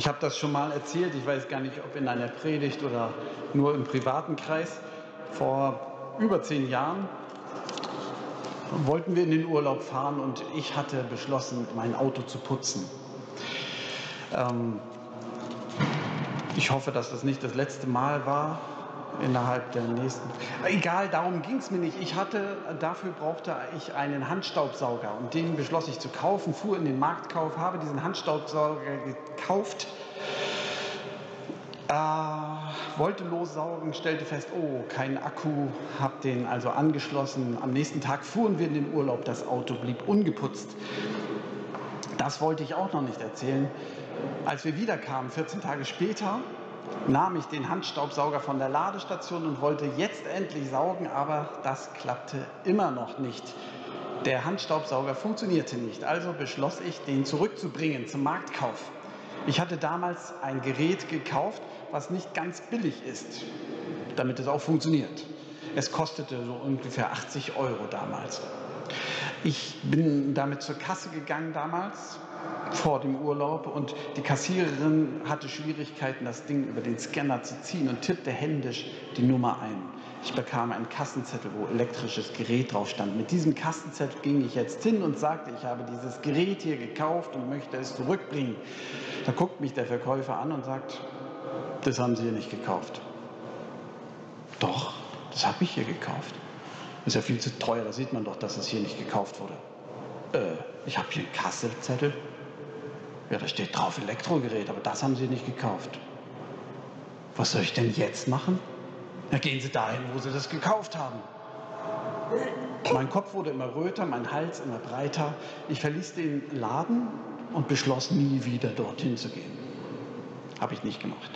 Ich habe das schon mal erzählt, ich weiß gar nicht, ob in einer Predigt oder nur im privaten Kreis. Vor über zehn Jahren wollten wir in den Urlaub fahren und ich hatte beschlossen, mein Auto zu putzen. Ähm, ich hoffe, dass das nicht das letzte Mal war innerhalb der nächsten. Egal, darum ging es mir nicht. Ich hatte, dafür brauchte ich einen Handstaubsauger und den beschloss ich zu kaufen, fuhr in den Marktkauf, habe diesen Handstaubsauger gekauft, äh, wollte lossaugen, stellte fest, oh, kein Akku, habe den also angeschlossen. Am nächsten Tag fuhren wir in den Urlaub, das Auto blieb ungeputzt. Das wollte ich auch noch nicht erzählen. Als wir wiederkamen, 14 Tage später, nahm ich den Handstaubsauger von der Ladestation und wollte jetzt endlich saugen, aber das klappte immer noch nicht. Der Handstaubsauger funktionierte nicht, also beschloss ich, den zurückzubringen zum Marktkauf. Ich hatte damals ein Gerät gekauft, was nicht ganz billig ist, damit es auch funktioniert. Es kostete so ungefähr 80 Euro damals. Ich bin damit zur Kasse gegangen damals, vor dem Urlaub und die Kassiererin hatte Schwierigkeiten, das Ding über den Scanner zu ziehen und tippte händisch die Nummer ein. Ich bekam einen Kassenzettel, wo elektrisches Gerät drauf stand. Mit diesem Kassenzettel ging ich jetzt hin und sagte, ich habe dieses Gerät hier gekauft und möchte es zurückbringen. Da guckt mich der Verkäufer an und sagt, das haben Sie hier nicht gekauft. Doch, das habe ich hier gekauft. Ist ja viel zu teuer, da sieht man doch, dass es hier nicht gekauft wurde. Äh, ich habe hier einen Kassenzettel. Ja, da steht drauf Elektrogerät, aber das haben Sie nicht gekauft. Was soll ich denn jetzt machen? Ja, gehen Sie dahin, wo Sie das gekauft haben. Mein Kopf wurde immer röter, mein Hals immer breiter. Ich verließ den Laden und beschloss nie wieder dorthin zu gehen. Habe ich nicht gemacht.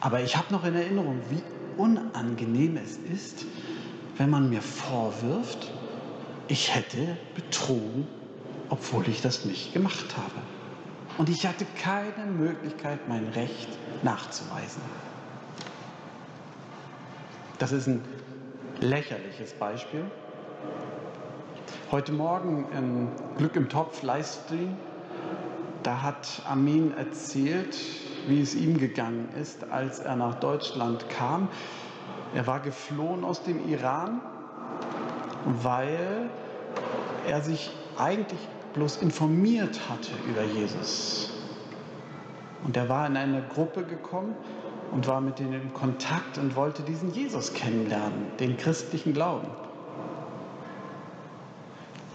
Aber ich habe noch in Erinnerung, wie unangenehm es ist, wenn man mir vorwirft, ich hätte betrogen, obwohl ich das nicht gemacht habe. Und ich hatte keine Möglichkeit, mein Recht nachzuweisen. Das ist ein lächerliches Beispiel. Heute Morgen im Glück im Topf Livestream, da hat Armin erzählt, wie es ihm gegangen ist, als er nach Deutschland kam. Er war geflohen aus dem Iran, weil er sich eigentlich bloß informiert hatte über Jesus. Und er war in eine Gruppe gekommen und war mit denen in Kontakt und wollte diesen Jesus kennenlernen, den christlichen Glauben.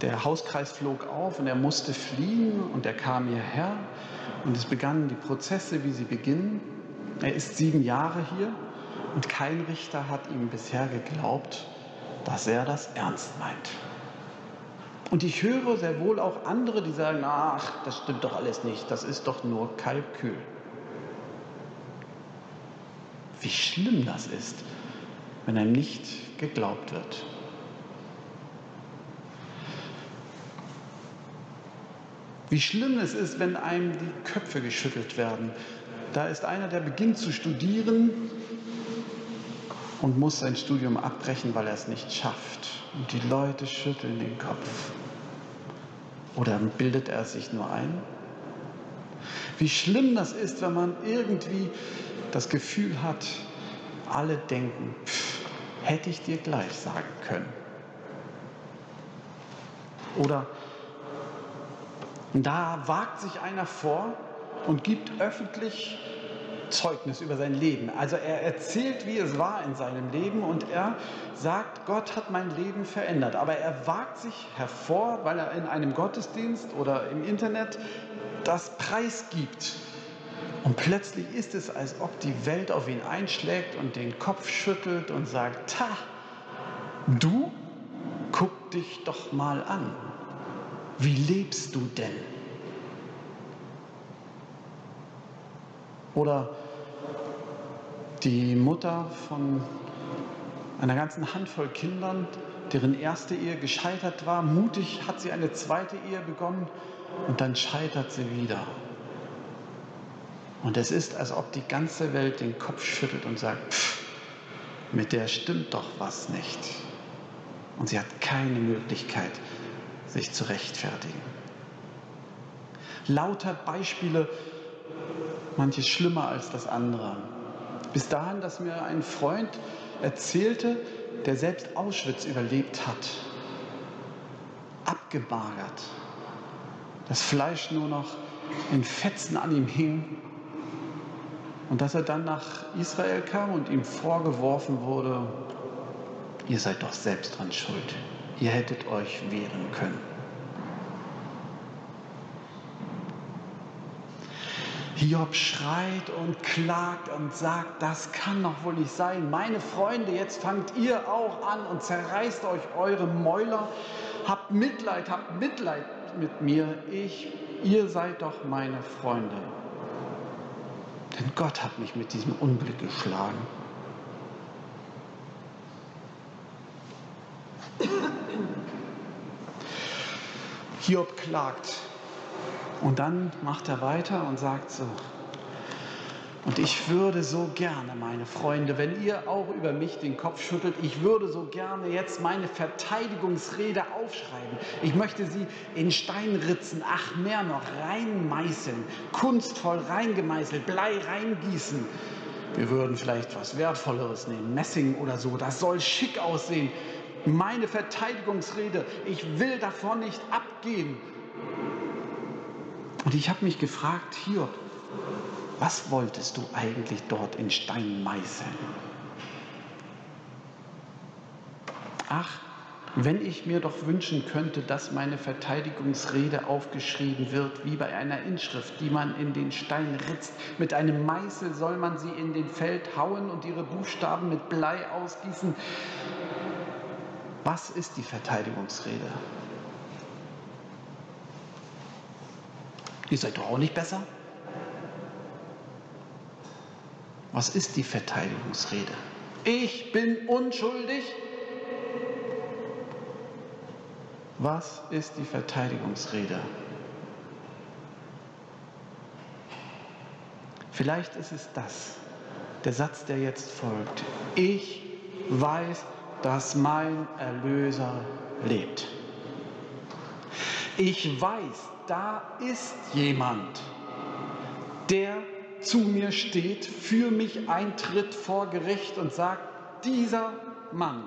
Der Hauskreis flog auf und er musste fliehen und er kam hierher und es begannen die Prozesse, wie sie beginnen. Er ist sieben Jahre hier und kein Richter hat ihm bisher geglaubt, dass er das ernst meint. Und ich höre sehr wohl auch andere, die sagen, ach, das stimmt doch alles nicht, das ist doch nur Kalkül. Wie schlimm das ist, wenn einem nicht geglaubt wird. Wie schlimm es ist, wenn einem die Köpfe geschüttelt werden. Da ist einer, der beginnt zu studieren und muss sein Studium abbrechen, weil er es nicht schafft. Und die Leute schütteln den Kopf. Oder bildet er sich nur ein? Wie schlimm das ist, wenn man irgendwie das Gefühl hat, alle denken, pff, hätte ich dir gleich sagen können. Oder da wagt sich einer vor und gibt öffentlich Zeugnis über sein Leben. Also er erzählt, wie es war in seinem Leben und er sagt, Gott hat mein Leben verändert. Aber er wagt sich hervor, weil er in einem Gottesdienst oder im Internet das preisgibt. Und plötzlich ist es, als ob die Welt auf ihn einschlägt und den Kopf schüttelt und sagt, ta, du, guck dich doch mal an. Wie lebst du denn? Oder die Mutter von einer ganzen Handvoll Kindern, deren erste Ehe gescheitert war. Mutig hat sie eine zweite Ehe begonnen und dann scheitert sie wieder. Und es ist, als ob die ganze Welt den Kopf schüttelt und sagt, pff, mit der stimmt doch was nicht. Und sie hat keine Möglichkeit, sich zu rechtfertigen. Lauter Beispiele manches schlimmer als das andere. Bis dahin, dass mir ein Freund erzählte, der selbst Auschwitz überlebt hat, abgemagert, das Fleisch nur noch in Fetzen an ihm hing. Und dass er dann nach Israel kam und ihm vorgeworfen wurde, ihr seid doch selbst dran schuld, ihr hättet euch wehren können. Hiob schreit und klagt und sagt, das kann doch wohl nicht sein. Meine Freunde, jetzt fangt ihr auch an und zerreißt euch eure Mäuler. Habt Mitleid, habt Mitleid mit mir. Ich, ihr seid doch meine Freunde. Denn Gott hat mich mit diesem Unglück geschlagen. Hiob klagt und dann macht er weiter und sagt so, und ich würde so gerne, meine Freunde, wenn ihr auch über mich den Kopf schüttelt, ich würde so gerne jetzt meine Verteidigungsrede aufschreiben. Ich möchte sie in Stein ritzen, ach mehr noch, reinmeißeln, kunstvoll reingemeißelt, Blei reingießen. Wir würden vielleicht was Wertvolleres nehmen, Messing oder so, das soll schick aussehen. Meine Verteidigungsrede, ich will davon nicht abgehen. Und ich habe mich gefragt, Hiob, was wolltest du eigentlich dort in Stein meißeln? Ach, wenn ich mir doch wünschen könnte, dass meine Verteidigungsrede aufgeschrieben wird, wie bei einer Inschrift, die man in den Stein ritzt. Mit einem Meißel soll man sie in den Feld hauen und ihre Buchstaben mit Blei ausgießen. Was ist die Verteidigungsrede? Ihr seid doch auch nicht besser? Was ist die Verteidigungsrede? Ich bin unschuldig. Was ist die Verteidigungsrede? Vielleicht ist es das, der Satz, der jetzt folgt. Ich weiß, dass mein Erlöser lebt. Ich weiß, da ist jemand, der zu mir steht, für mich eintritt vor Gericht und sagt, dieser Mann,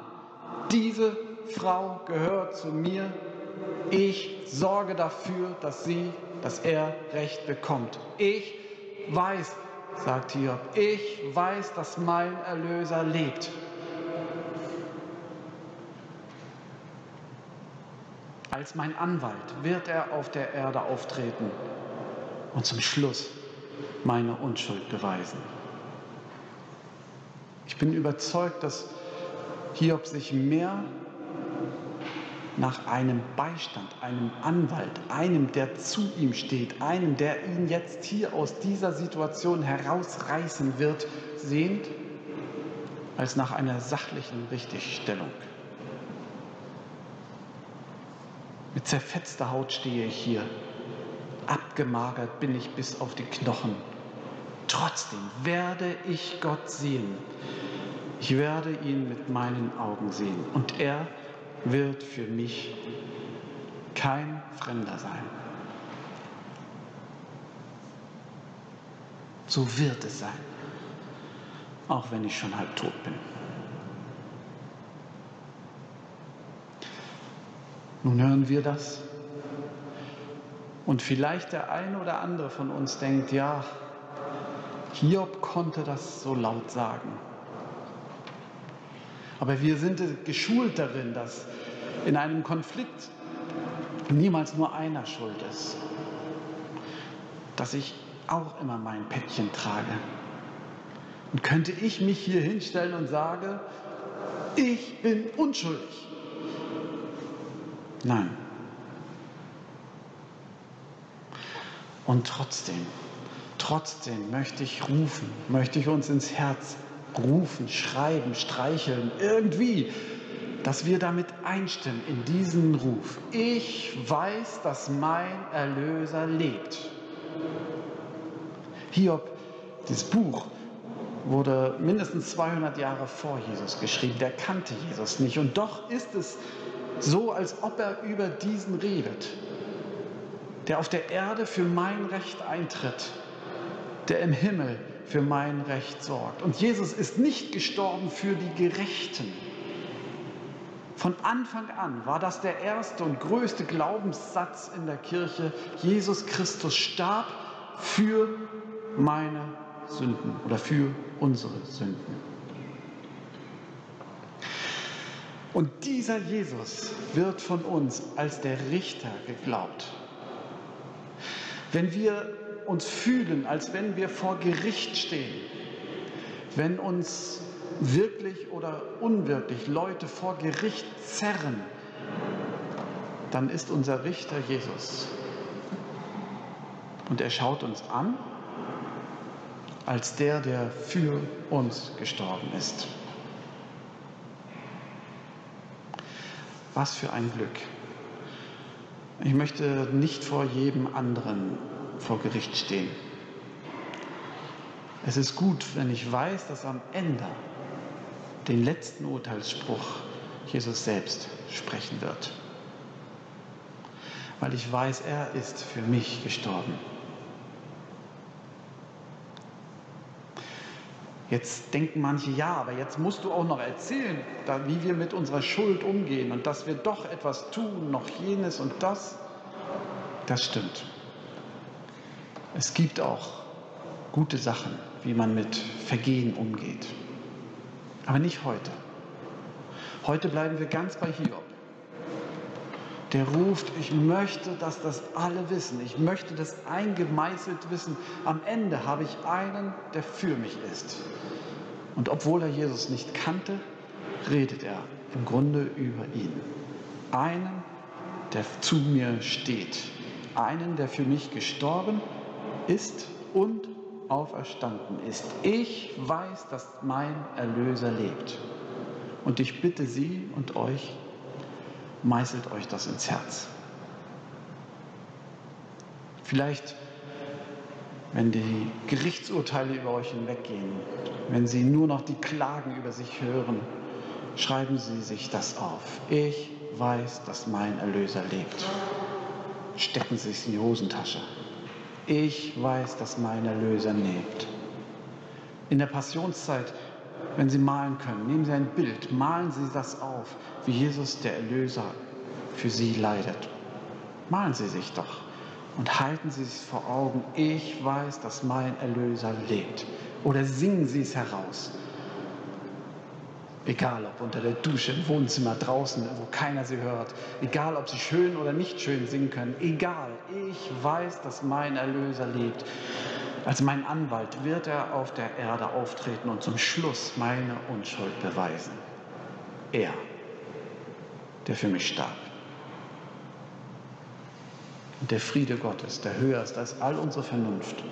diese Frau gehört zu mir, ich sorge dafür, dass sie, dass er Recht bekommt. Ich weiß, sagt Hiob, ich weiß, dass mein Erlöser lebt. Als mein Anwalt wird er auf der Erde auftreten und zum Schluss meine Unschuld beweisen. Ich bin überzeugt, dass Hiob sich mehr nach einem Beistand, einem Anwalt, einem, der zu ihm steht, einem, der ihn jetzt hier aus dieser Situation herausreißen wird, sehnt, als nach einer sachlichen Richtigstellung. Mit zerfetzter Haut stehe ich hier. Abgemagert bin ich bis auf die Knochen. Trotzdem werde ich Gott sehen. Ich werde ihn mit meinen Augen sehen. Und er wird für mich kein Fremder sein. So wird es sein, auch wenn ich schon halb tot bin. Nun hören wir das. Und vielleicht der eine oder andere von uns denkt, ja, Hiob konnte das so laut sagen. Aber wir sind geschult darin, dass in einem Konflikt niemals nur einer schuld ist. Dass ich auch immer mein Päckchen trage. Und könnte ich mich hier hinstellen und sagen, ich bin unschuldig. Nein. Und trotzdem, trotzdem möchte ich rufen, möchte ich uns ins Herz rufen, schreiben, streicheln, irgendwie, dass wir damit einstimmen in diesen Ruf. Ich weiß, dass mein Erlöser lebt. Hiob, dieses Buch, wurde mindestens 200 Jahre vor Jesus geschrieben. Der kannte Jesus nicht. Und doch ist es so als ob er über diesen redet, der auf der Erde für mein Recht eintritt, der im Himmel für mein Recht sorgt. Und Jesus ist nicht gestorben für die Gerechten. Von Anfang an war das der erste und größte Glaubenssatz in der Kirche. Jesus Christus starb für meine Sünden oder für unsere Sünden. Und dieser Jesus wird von uns als der Richter geglaubt. Wenn wir uns fühlen, als wenn wir vor Gericht stehen, wenn uns wirklich oder unwirklich Leute vor Gericht zerren, dann ist unser Richter Jesus. Und er schaut uns an als der, der für uns gestorben ist. Was für ein Glück. Ich möchte nicht vor jedem anderen vor Gericht stehen. Es ist gut, wenn ich weiß, dass am Ende den letzten Urteilsspruch Jesus selbst sprechen wird. Weil ich weiß, er ist für mich gestorben. Jetzt denken manche, ja, aber jetzt musst du auch noch erzählen, wie wir mit unserer Schuld umgehen und dass wir doch etwas tun, noch jenes und das. Das stimmt. Es gibt auch gute Sachen, wie man mit Vergehen umgeht. Aber nicht heute. Heute bleiben wir ganz bei Hiob. Der ruft, ich möchte, dass das alle wissen. Ich möchte das eingemeißelt wissen. Am Ende habe ich einen, der für mich ist. Und obwohl er Jesus nicht kannte, redet er im Grunde über ihn. Einen, der zu mir steht. Einen, der für mich gestorben ist und auferstanden ist. Ich weiß, dass mein Erlöser lebt. Und ich bitte Sie und euch, meißelt euch das ins Herz. Vielleicht wenn die Gerichtsurteile über euch hinweggehen, wenn sie nur noch die Klagen über sich hören, schreiben Sie sich das auf. Ich weiß, dass mein Erlöser lebt. Stecken Sie es in die Hosentasche. Ich weiß, dass mein Erlöser lebt. In der Passionszeit, wenn Sie malen können, nehmen Sie ein Bild, malen Sie das auf, wie Jesus, der Erlöser, für Sie leidet. Malen Sie sich doch und halten Sie es vor Augen, ich weiß, dass mein Erlöser lebt. Oder singen Sie es heraus. Egal ob unter der Dusche, im Wohnzimmer, draußen, wo keiner sie hört. Egal ob sie schön oder nicht schön singen können. Egal, ich weiß, dass mein Erlöser lebt. Als mein Anwalt wird er auf der Erde auftreten und zum Schluss meine Unschuld beweisen. Er, der für mich starb. Und der Friede Gottes, der höher ist als all unsere Vernunft,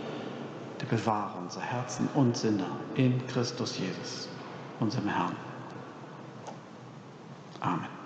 der bewahre unser Herzen und Sinne in Christus Jesus, unserem Herrn. Amen.